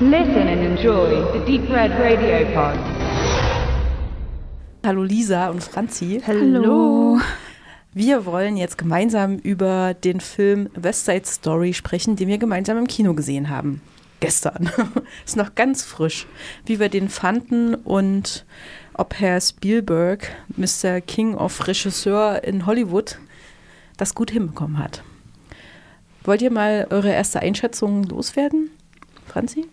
Listen and enjoy the Deep Red Radio Pod. Hallo Lisa und Franzi. Hallo. Wir wollen jetzt gemeinsam über den Film West Side Story sprechen, den wir gemeinsam im Kino gesehen haben. Gestern. Ist noch ganz frisch, wie wir den fanden und ob Herr Spielberg, Mr. King of Regisseur in Hollywood, das gut hinbekommen hat. Wollt ihr mal eure erste Einschätzung loswerden? Franzi?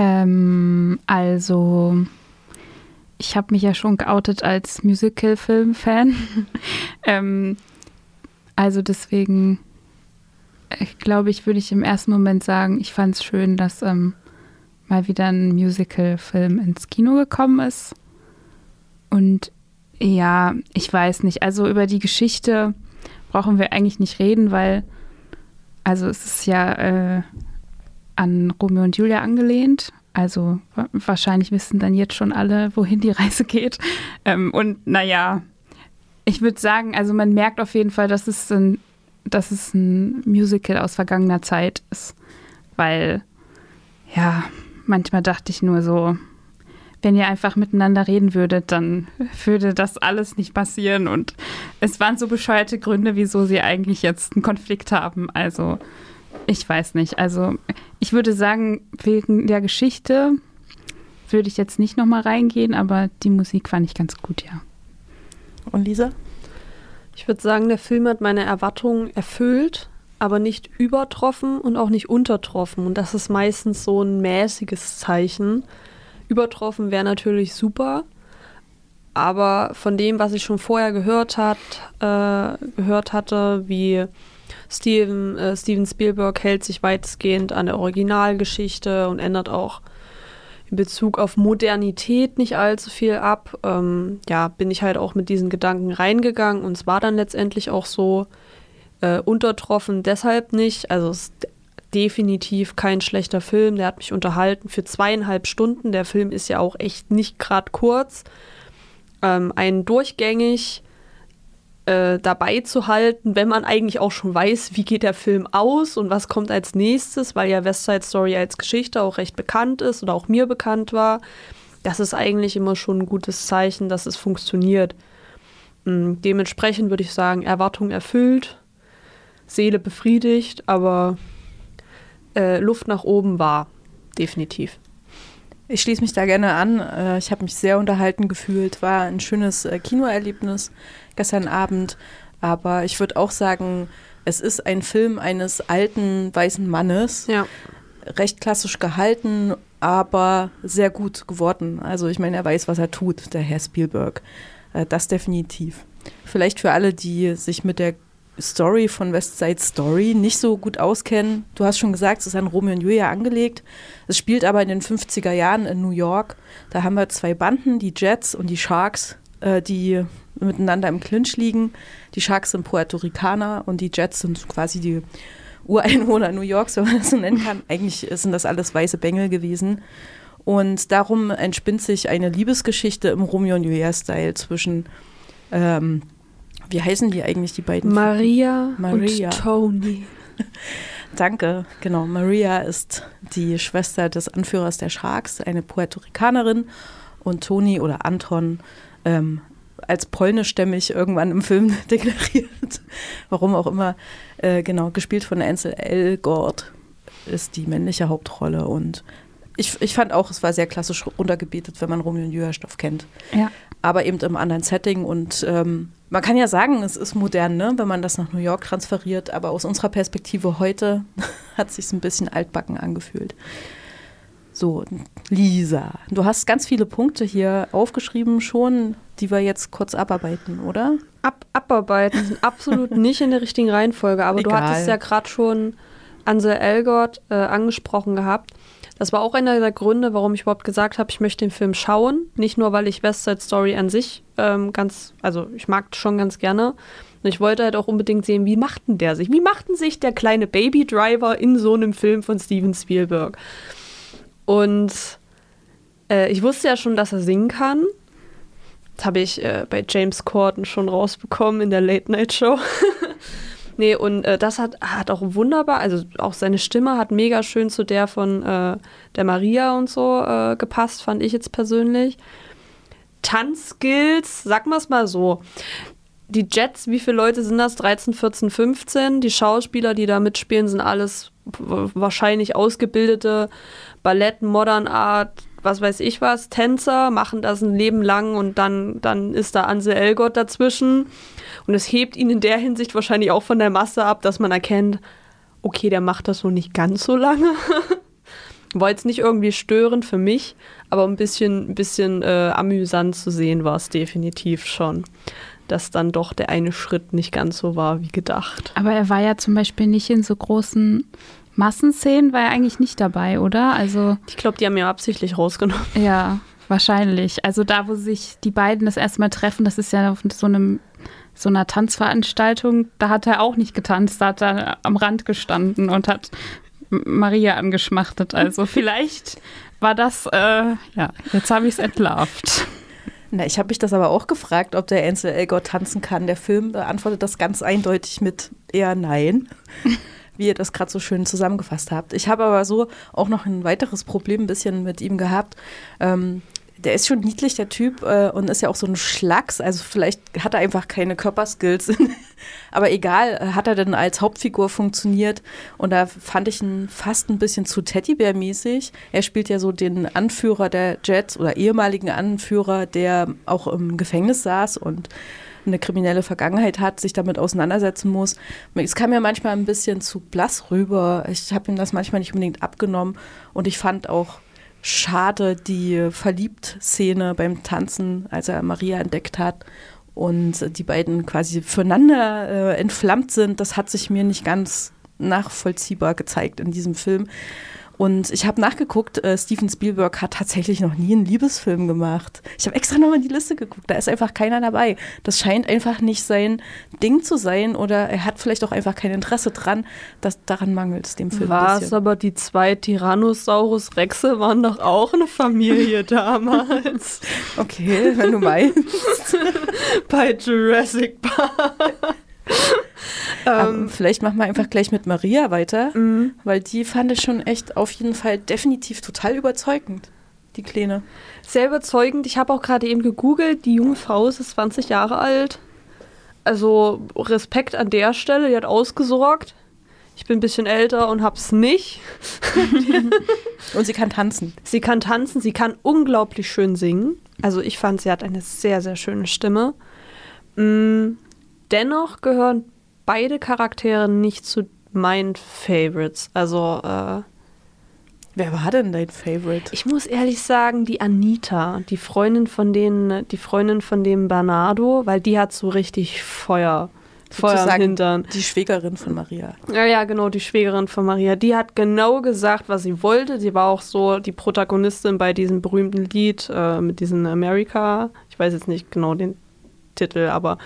Ähm, also, ich habe mich ja schon geoutet als Musical-Film-Fan. ähm, also deswegen, ich glaube, ich würde ich im ersten Moment sagen, ich fand es schön, dass ähm, mal wieder ein Musical-Film ins Kino gekommen ist. Und ja, ich weiß nicht. Also über die Geschichte brauchen wir eigentlich nicht reden, weil also es ist ja äh, an Romeo und Julia angelehnt. Also wahrscheinlich wissen dann jetzt schon alle, wohin die Reise geht. Ähm, und naja, ich würde sagen, also man merkt auf jeden Fall, dass es ein, dass es ein Musical aus vergangener Zeit ist. Weil, ja, manchmal dachte ich nur so, wenn ihr einfach miteinander reden würdet, dann würde das alles nicht passieren. Und es waren so bescheuerte Gründe, wieso sie eigentlich jetzt einen Konflikt haben. Also, ich weiß nicht. Also, ich würde sagen, wegen der Geschichte würde ich jetzt nicht nochmal reingehen, aber die Musik fand ich ganz gut, ja. Und Lisa? Ich würde sagen, der Film hat meine Erwartungen erfüllt, aber nicht übertroffen und auch nicht untertroffen. Und das ist meistens so ein mäßiges Zeichen. Übertroffen wäre natürlich super, aber von dem, was ich schon vorher gehört, hat, äh, gehört hatte, wie Steven, äh, Steven Spielberg hält sich weitestgehend an der Originalgeschichte und ändert auch in Bezug auf Modernität nicht allzu viel ab. Ähm, ja, bin ich halt auch mit diesen Gedanken reingegangen und es war dann letztendlich auch so äh, untertroffen, deshalb nicht. Also es ist definitiv kein schlechter Film, der hat mich unterhalten für zweieinhalb Stunden. Der Film ist ja auch echt nicht gerade kurz. Ähm, einen durchgängig äh, dabei zu halten, wenn man eigentlich auch schon weiß, wie geht der Film aus und was kommt als nächstes, weil ja West Side Story als Geschichte auch recht bekannt ist oder auch mir bekannt war. Das ist eigentlich immer schon ein gutes Zeichen, dass es funktioniert. Ähm, dementsprechend würde ich sagen, Erwartung erfüllt, Seele befriedigt, aber äh, Luft nach oben war, definitiv. Ich schließe mich da gerne an. Äh, ich habe mich sehr unterhalten gefühlt, war ein schönes äh, Kinoerlebnis gestern Abend. Aber ich würde auch sagen, es ist ein Film eines alten weißen Mannes. Ja. Recht klassisch gehalten, aber sehr gut geworden. Also ich meine, er weiß, was er tut, der Herr Spielberg. Äh, das definitiv. Vielleicht für alle, die sich mit der Story von West Side Story nicht so gut auskennen. Du hast schon gesagt, es ist an Romeo und Julia angelegt. Es spielt aber in den 50er Jahren in New York. Da haben wir zwei Banden, die Jets und die Sharks, äh, die miteinander im Clinch liegen. Die Sharks sind Puerto Ricaner und die Jets sind quasi die Ureinwohner New Yorks, wenn man das so nennen kann. Eigentlich sind das alles weiße Bengel gewesen. Und darum entspinnt sich eine Liebesgeschichte im Romeo und Julia-Style zwischen, ähm, wie heißen die eigentlich, die beiden? Maria, Maria. und Tony. Danke, genau. Maria ist die Schwester des Anführers der Sharks, eine Puerto Ricanerin. Und Toni oder Anton ähm, als polnischstämmig irgendwann im Film deklariert. Warum auch immer. Äh, genau, gespielt von Ansel Elgort ist die männliche Hauptrolle. Und ich, ich fand auch, es war sehr klassisch runtergebetet, wenn man Romeo und Julia Stoff kennt. Ja. Aber eben im anderen Setting. Und ähm, man kann ja sagen, es ist modern, ne, wenn man das nach New York transferiert. Aber aus unserer Perspektive heute hat es sich ein bisschen altbacken angefühlt. So, Lisa, du hast ganz viele Punkte hier aufgeschrieben schon, die wir jetzt kurz abarbeiten, oder? Ab, abarbeiten sind absolut nicht in der richtigen Reihenfolge, aber Egal. du hattest ja gerade schon Ansel Elgort äh, angesprochen gehabt. Das war auch einer der Gründe, warum ich überhaupt gesagt habe, ich möchte den Film schauen. Nicht nur, weil ich West Side Story an sich ähm, ganz, also ich mag schon ganz gerne. Und ich wollte halt auch unbedingt sehen, wie machten der sich? Wie machten sich der kleine Baby Driver in so einem Film von Steven Spielberg? Und äh, ich wusste ja schon, dass er singen kann. Das habe ich äh, bei James Corden schon rausbekommen in der Late Night Show. Nee, und äh, das hat, hat auch wunderbar, also auch seine Stimme hat mega schön zu der von äh, der Maria und so äh, gepasst, fand ich jetzt persönlich. Tanzskills, sag mal es mal so. Die Jets, wie viele Leute sind das? 13, 14, 15. Die Schauspieler, die da mitspielen, sind alles wahrscheinlich ausgebildete Ballett, Modern Art, was weiß ich was, Tänzer, machen das ein Leben lang und dann, dann ist da Ansel Elgott dazwischen. Und es hebt ihn in der Hinsicht wahrscheinlich auch von der Masse ab, dass man erkennt, okay, der macht das noch nicht ganz so lange. War jetzt nicht irgendwie störend für mich, aber ein bisschen, ein bisschen äh, amüsant zu sehen war es definitiv schon. Dass dann doch der eine Schritt nicht ganz so war wie gedacht. Aber er war ja zum Beispiel nicht in so großen Massenszenen, war er eigentlich nicht dabei, oder? Also Ich glaube, die haben ja absichtlich rausgenommen. ja, wahrscheinlich. Also da, wo sich die beiden das erste Mal treffen, das ist ja auf so einem so einer Tanzveranstaltung, da hat er auch nicht getanzt, da hat er am Rand gestanden und hat Maria angeschmachtet. Also vielleicht war das, äh, ja, jetzt habe ich es entlarvt. Na, ich habe mich das aber auch gefragt, ob der Ansel Elgort tanzen kann. Der Film beantwortet das ganz eindeutig mit eher nein, wie ihr das gerade so schön zusammengefasst habt. Ich habe aber so auch noch ein weiteres Problem ein bisschen mit ihm gehabt. Ähm, der ist schon niedlich, der Typ, äh, und ist ja auch so ein Schlacks. Also vielleicht hat er einfach keine Körperskills. Aber egal, äh, hat er denn als Hauptfigur funktioniert? Und da fand ich ihn fast ein bisschen zu Teddybär-mäßig. Er spielt ja so den Anführer der Jets oder ehemaligen Anführer, der auch im Gefängnis saß und eine kriminelle Vergangenheit hat, sich damit auseinandersetzen muss. Es kam mir manchmal ein bisschen zu blass rüber. Ich habe ihm das manchmal nicht unbedingt abgenommen. Und ich fand auch schade die Verliebt-Szene beim Tanzen, als er Maria entdeckt hat und die beiden quasi füreinander äh, entflammt sind. Das hat sich mir nicht ganz nachvollziehbar gezeigt in diesem Film. Und ich habe nachgeguckt, äh, Steven Spielberg hat tatsächlich noch nie einen Liebesfilm gemacht. Ich habe extra nochmal in die Liste geguckt, da ist einfach keiner dabei. Das scheint einfach nicht sein Ding zu sein oder er hat vielleicht auch einfach kein Interesse dran. Das, daran mangelt es dem Film War es aber die zwei Tyrannosaurus Rexe waren doch auch eine Familie damals Okay, wenn du meinst. bei Jurassic Park. Aber ähm, vielleicht machen wir einfach gleich mit Maria weiter, mh. weil die fand ich schon echt auf jeden Fall definitiv total überzeugend, die Kleine. sehr überzeugend. Ich habe auch gerade eben gegoogelt, die junge Frau ist 20 Jahre alt. Also Respekt an der Stelle, die hat ausgesorgt. Ich bin ein bisschen älter und hab's nicht. Und sie kann tanzen. Sie kann tanzen, sie kann unglaublich schön singen. Also ich fand, sie hat eine sehr, sehr schöne Stimme. Mm, dennoch gehören beide Charaktere nicht zu meinen Favorites. Also äh, Wer war denn dein Favorite? ich muss ehrlich sagen, die Anita, die Freundin von denen, die Freundin von dem Bernardo, weil die hat so richtig Feuer. Feuer im Hintern. Die Schwägerin von Maria. Ja, ja, genau, die Schwägerin von Maria. Die hat genau gesagt, was sie wollte. Sie war auch so die Protagonistin bei diesem berühmten Lied äh, mit diesem America. Ich weiß jetzt nicht genau den Titel, aber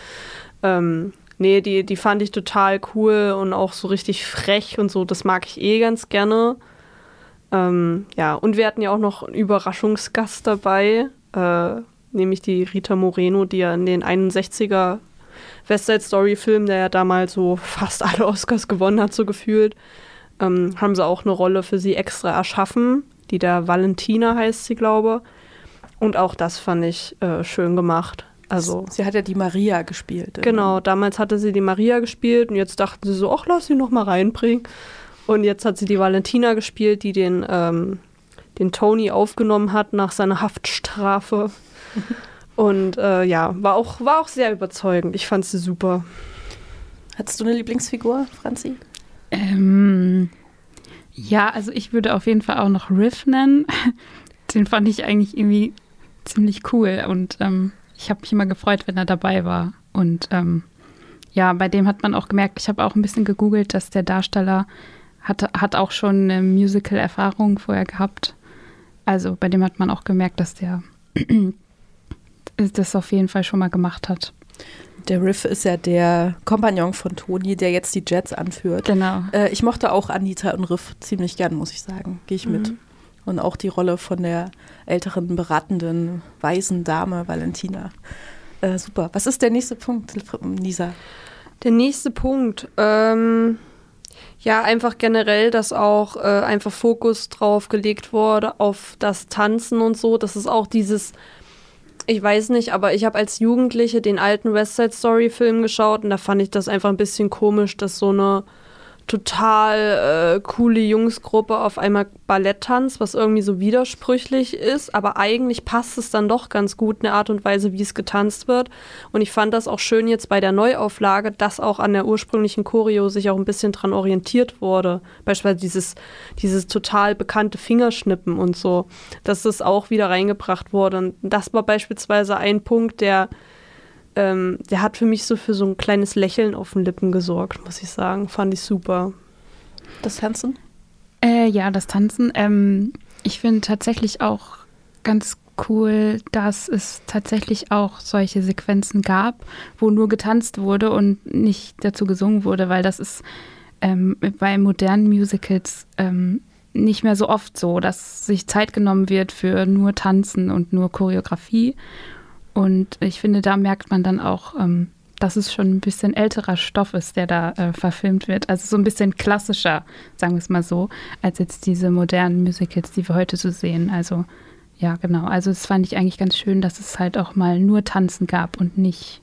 ähm, nee, die, die fand ich total cool und auch so richtig frech und so. Das mag ich eh ganz gerne. Ähm, ja, und wir hatten ja auch noch einen Überraschungsgast dabei, äh, nämlich die Rita Moreno, die ja in den 61er West Side Story Film, der ja damals so fast alle Oscars gewonnen hat, so gefühlt, ähm, haben sie auch eine Rolle für sie extra erschaffen, die der Valentina heißt sie, glaube. Und auch das fand ich äh, schön gemacht. Also Sie hat ja die Maria gespielt. Genau, damals hatte sie die Maria gespielt und jetzt dachten sie so, ach, lass sie noch mal reinbringen. Und jetzt hat sie die Valentina gespielt, die den, ähm, den Tony aufgenommen hat nach seiner Haftstrafe. und äh, ja, war auch, war auch sehr überzeugend. Ich fand sie super. Hattest du eine Lieblingsfigur, Franzi? Ähm, ja, also ich würde auf jeden Fall auch noch Riff nennen. Den fand ich eigentlich irgendwie ziemlich cool und ähm, ich habe mich immer gefreut, wenn er dabei war. Und ähm, ja, bei dem hat man auch gemerkt, ich habe auch ein bisschen gegoogelt, dass der Darsteller hatte, hat auch schon eine Musical-Erfahrung vorher gehabt. Also bei dem hat man auch gemerkt, dass der das auf jeden Fall schon mal gemacht hat. Der Riff ist ja der Kompagnon von Toni, der jetzt die Jets anführt. Genau. Äh, ich mochte auch Anita und Riff ziemlich gern, muss ich sagen. Gehe ich mit. Und auch die Rolle von der älteren, beratenden, weisen Dame Valentina. Äh, super. Was ist der nächste Punkt, Nisa? Der nächste Punkt. Ähm, ja, einfach generell, dass auch äh, einfach Fokus drauf gelegt wurde auf das Tanzen und so. Das ist auch dieses, ich weiß nicht, aber ich habe als Jugendliche den alten West Side Story Film geschaut und da fand ich das einfach ein bisschen komisch, dass so eine total äh, coole Jungsgruppe auf einmal Ballett tanzt, was irgendwie so widersprüchlich ist, aber eigentlich passt es dann doch ganz gut in der Art und Weise, wie es getanzt wird. Und ich fand das auch schön jetzt bei der Neuauflage, dass auch an der ursprünglichen Choreo sich auch ein bisschen dran orientiert wurde. Beispielsweise dieses, dieses total bekannte Fingerschnippen und so, dass das auch wieder reingebracht wurde. Und das war beispielsweise ein Punkt, der ähm, der hat für mich so für so ein kleines Lächeln auf den Lippen gesorgt, muss ich sagen. Fand ich super. Das Tanzen? Äh, ja, das Tanzen. Ähm, ich finde tatsächlich auch ganz cool, dass es tatsächlich auch solche Sequenzen gab, wo nur getanzt wurde und nicht dazu gesungen wurde, weil das ist ähm, bei modernen Musicals ähm, nicht mehr so oft so, dass sich Zeit genommen wird für nur Tanzen und nur Choreografie. Und ich finde, da merkt man dann auch, ähm, dass es schon ein bisschen älterer Stoff ist, der da äh, verfilmt wird. Also so ein bisschen klassischer, sagen wir es mal so, als jetzt diese modernen Musicals, die wir heute so sehen. Also ja, genau. Also das fand ich eigentlich ganz schön, dass es halt auch mal nur Tanzen gab und nicht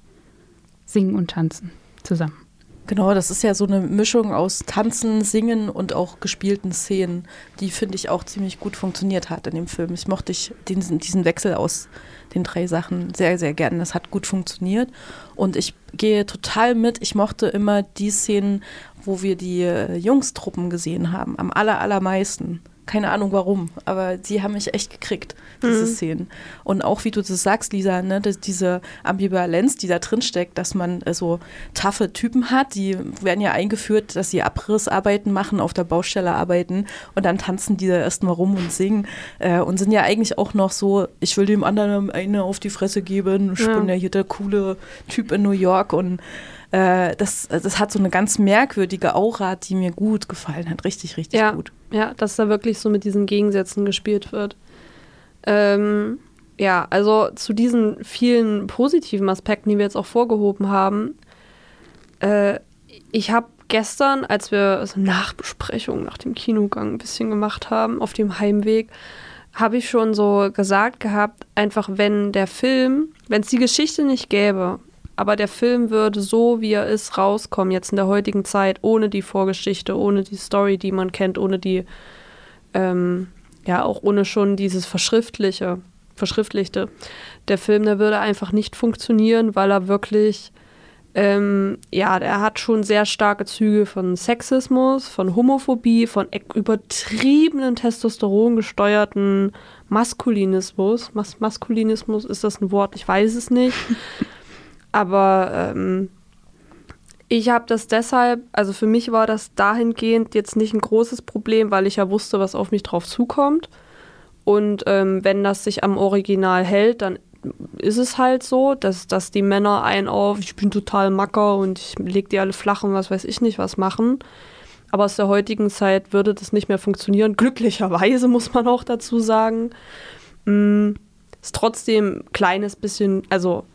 Singen und Tanzen zusammen. Genau, das ist ja so eine Mischung aus Tanzen, Singen und auch gespielten Szenen, die finde ich auch ziemlich gut funktioniert hat in dem Film. Ich mochte ich diesen, diesen Wechsel aus den drei Sachen sehr, sehr gerne. Das hat gut funktioniert und ich gehe total mit. Ich mochte immer die Szenen, wo wir die äh, Jungstruppen gesehen haben, am aller, allermeisten. Keine Ahnung warum, aber die haben mich echt gekriegt, diese mhm. Szenen. Und auch wie du das sagst, Lisa, ne, diese Ambivalenz, die da drin steckt, dass man äh, so taffe Typen hat, die werden ja eingeführt, dass sie Abrissarbeiten machen, auf der Baustelle arbeiten und dann tanzen die da erstmal rum und singen äh, und sind ja eigentlich auch noch so, ich will dem anderen eine auf die Fresse geben, ich ja. bin ja hier der coole Typ in New York und äh, das, das hat so eine ganz merkwürdige Aura, die mir gut gefallen hat. Richtig, richtig ja, gut. Ja, dass da wirklich so mit diesen Gegensätzen gespielt wird. Ähm, ja, also zu diesen vielen positiven Aspekten, die wir jetzt auch vorgehoben haben. Äh, ich habe gestern, als wir so Nachbesprechung nach dem Kinogang ein bisschen gemacht haben, auf dem Heimweg, habe ich schon so gesagt gehabt, einfach wenn der Film, wenn es die Geschichte nicht gäbe, aber der Film würde so, wie er ist, rauskommen, jetzt in der heutigen Zeit, ohne die Vorgeschichte, ohne die Story, die man kennt, ohne die, ähm, ja, auch ohne schon dieses Verschriftliche, Verschriftlichte. Der Film, der würde einfach nicht funktionieren, weil er wirklich, ähm, ja, er hat schon sehr starke Züge von Sexismus, von Homophobie, von übertriebenen Testosteron gesteuerten Maskulinismus. Mas Maskulinismus, ist das ein Wort? Ich weiß es nicht. Aber ähm, ich habe das deshalb, also für mich war das dahingehend jetzt nicht ein großes Problem, weil ich ja wusste, was auf mich drauf zukommt. Und ähm, wenn das sich am Original hält, dann ist es halt so, dass, dass die Männer einen auf, ich bin total macker und ich leg die alle flach und was weiß ich nicht was machen. Aber aus der heutigen Zeit würde das nicht mehr funktionieren. Glücklicherweise muss man auch dazu sagen. Mm, ist trotzdem ein kleines bisschen, also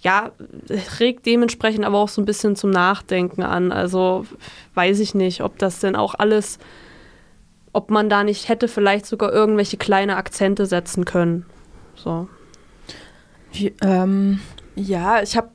ja, regt dementsprechend aber auch so ein bisschen zum Nachdenken an. Also weiß ich nicht, ob das denn auch alles, ob man da nicht hätte vielleicht sogar irgendwelche kleine Akzente setzen können. So. Wie, ähm, ja, ich habe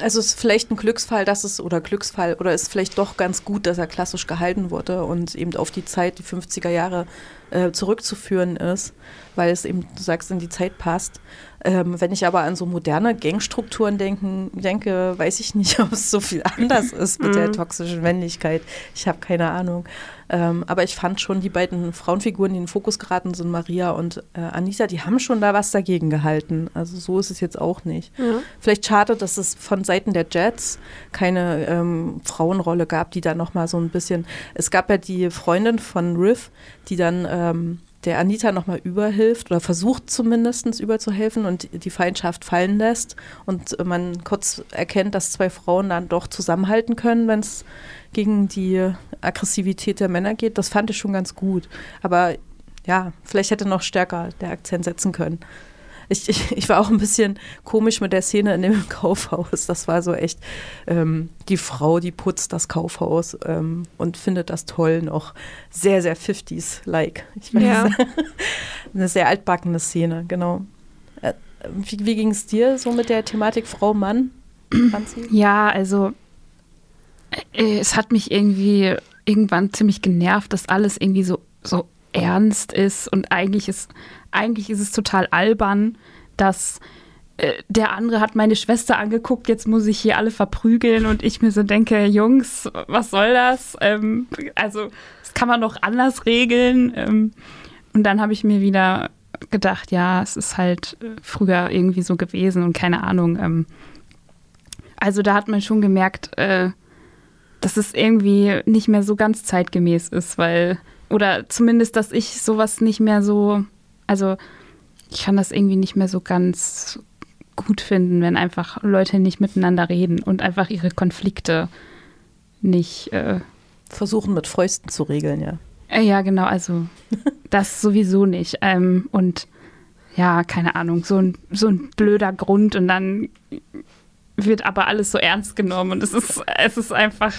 also es ist vielleicht ein Glücksfall, dass es, oder Glücksfall, oder ist vielleicht doch ganz gut, dass er klassisch gehalten wurde und eben auf die Zeit, die 50er Jahre äh, zurückzuführen ist, weil es eben, du sagst, in die Zeit passt. Ähm, wenn ich aber an so moderne Gangstrukturen denken, denke, weiß ich nicht, ob es so viel anders ist mit der mhm. toxischen Männlichkeit. Ich habe keine Ahnung. Ähm, aber ich fand schon die beiden Frauenfiguren, die in den Fokus geraten sind, Maria und äh, Anita, die haben schon da was dagegen gehalten. Also so ist es jetzt auch nicht. Ja. Vielleicht schade, dass es von Seiten der Jets keine ähm, Frauenrolle gab, die da nochmal so ein bisschen. Es gab ja die Freundin von Riff, die dann ähm, der Anita nochmal überhilft oder versucht zumindest überzuhelfen und die Feindschaft fallen lässt und man kurz erkennt, dass zwei Frauen dann doch zusammenhalten können, wenn es gegen die Aggressivität der Männer geht. Das fand ich schon ganz gut. Aber ja, vielleicht hätte noch stärker der Akzent setzen können. Ich, ich, ich war auch ein bisschen komisch mit der Szene in dem Kaufhaus. Das war so echt ähm, die Frau, die putzt das Kaufhaus ähm, und findet das toll noch. Sehr, sehr 50s-like. Ich weiß, Ja. eine sehr altbackene Szene, genau. Äh, wie wie ging es dir so mit der Thematik Frau, Mann? Ja, also äh, es hat mich irgendwie irgendwann ziemlich genervt, dass alles irgendwie so, so ernst ist und eigentlich ist, eigentlich ist es total albern, dass äh, der andere hat meine Schwester angeguckt, jetzt muss ich hier alle verprügeln und ich mir so denke, Jungs, was soll das? Ähm, also das kann man doch anders regeln. Ähm, und dann habe ich mir wieder gedacht, ja, es ist halt äh, früher irgendwie so gewesen und keine Ahnung. Ähm, also da hat man schon gemerkt, äh, dass es irgendwie nicht mehr so ganz zeitgemäß ist, weil, oder zumindest, dass ich sowas nicht mehr so, also ich kann das irgendwie nicht mehr so ganz gut finden, wenn einfach Leute nicht miteinander reden und einfach ihre Konflikte nicht, äh, Versuchen mit Fäusten zu regeln, ja. äh, ja genau, also das sowieso nicht. Ähm, und ja, keine Ahnung, so ein, so ein blöder Grund und dann wird aber alles so ernst genommen und es ist, es ist einfach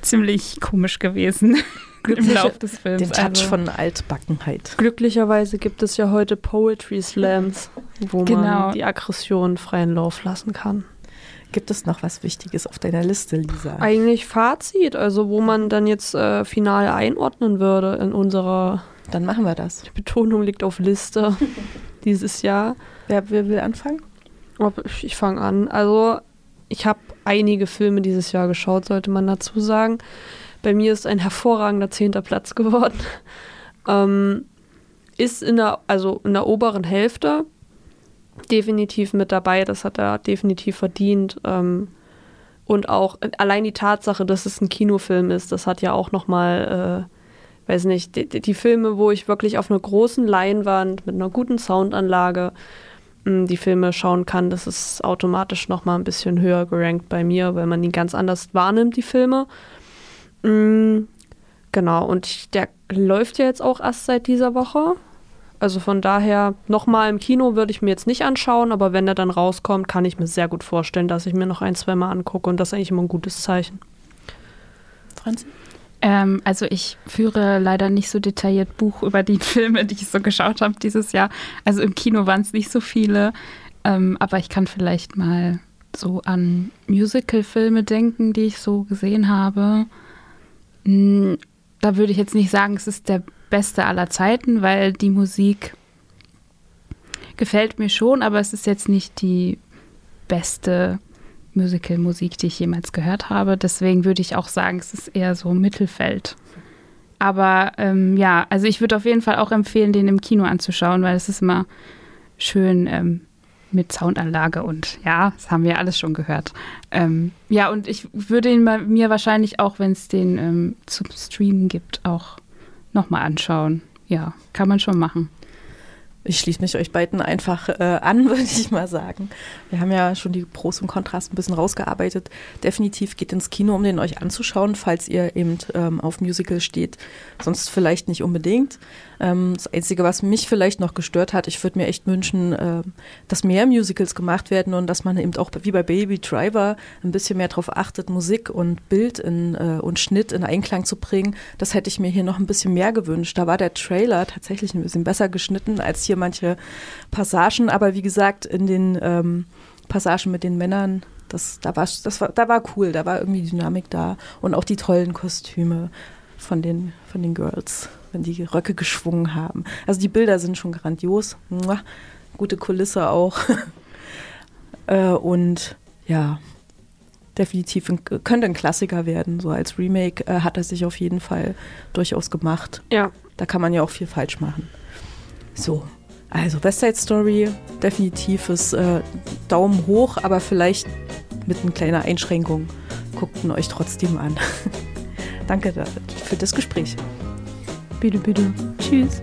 ziemlich komisch gewesen im Glückliche- Lauf des Films. Den Touch also, von Altbackenheit. Glücklicherweise gibt es ja heute Poetry Slams, wo Genau. man die Aggression freien Lauf lassen kann. Gibt es noch was Wichtiges auf deiner Liste, Lisa? Eigentlich Fazit, also wo man dann jetzt äh, final einordnen würde in unserer Dann machen wir das. Betonung liegt auf Liste dieses Jahr. Wer, wer will anfangen? Ich fange an. Also, ich habe einige Filme dieses Jahr geschaut, sollte man dazu sagen. Bei mir ist ein hervorragender zehnter Platz geworden. Ähm, ist in der, also in der oberen Hälfte definitiv mit dabei. Das hat er definitiv verdient. Ähm, und auch allein die Tatsache, dass es ein Kinofilm ist, das hat ja auch nochmal, äh, weiß nicht, die, die Filme, wo ich wirklich auf einer großen Leinwand mit einer guten Soundanlage mh, die Filme schauen kann, das ist automatisch nochmal ein bisschen höher gerankt bei mir, weil man die ganz anders wahrnimmt, die Filme. Mm, genau, und ich- der läuft ja jetzt auch erst seit dieser Woche. Also von daher, nochmal im Kino würde ich mir jetzt nicht anschauen, aber wenn er dann rauskommt, kann ich mir sehr gut vorstellen, dass ich mir noch ein, zwei Mal angucke und das ist eigentlich immer ein gutes Zeichen. Franzi? Ähm, also ich führe leider nicht so detailliert Buch über die Filme, die ich so geschaut habe dieses Jahr. Also im Kino waren es nicht so viele, ähm, aber ich kann vielleicht mal so an Musical-Filme denken, die ich so gesehen habe. Hm, da würde ich jetzt nicht sagen, es ist der beste aller Zeiten, weil die Musik gefällt mir schon, aber es ist jetzt nicht die beste Musical-Musik, die ich jemals gehört habe. Deswegen würde ich auch sagen, es ist eher so Mittelfeld. Aber ähm, ja, also ich würde auf jeden Fall auch empfehlen, den im Kino anzuschauen, weil es ist immer schön ähm, mit Soundanlage und ja, das haben wir alles schon gehört. Ähm, ja, und ich würde ihn mir wahrscheinlich auch, wenn es den ähm, zum Streamen gibt, auch nochmal anschauen. Ja, kann man schon machen. Ich schließe mich euch beiden einfach äh, an, würde ich mal sagen. Wir haben ja schon die Pros und Kontras ein bisschen rausgearbeitet. Definitiv geht ins Kino, um den euch anzuschauen, falls ihr eben ähm, auf Musical steht. Sonst vielleicht nicht unbedingt. Ähm, das Einzige, was mich vielleicht noch gestört hat, ich würde mir echt wünschen, äh, dass mehr Musicals gemacht werden und dass man eben auch wie bei Baby Driver ein bisschen mehr darauf achtet, Musik und Bild in, äh, und Schnitt in Einklang zu bringen. Das hätte ich mir hier noch ein bisschen mehr gewünscht. Da war der Trailer tatsächlich ein bisschen besser geschnitten als hier manche Passagen. Aber wie gesagt, in den ähm, Passagen mit den Männern, das, da, war, das war, da war cool, da war irgendwie Dynamik da und auch die tollen Kostüme von den, von den Girls, wenn die Röcke geschwungen haben. Also die Bilder sind schon grandios. Mua. Gute Kulisse auch. äh, und ja, definitiv ein, könnte ein Klassiker werden. So als Remake äh, hat er sich auf jeden Fall durchaus gemacht. Ja, Da kann man ja auch viel falsch machen. So, also West Side Story, definitives äh, Daumen hoch, aber vielleicht mit einer kleinen Einschränkung. Guckt ihn euch trotzdem an. Danke da- für das Gespräch. Bitte, bitte. Tschüss.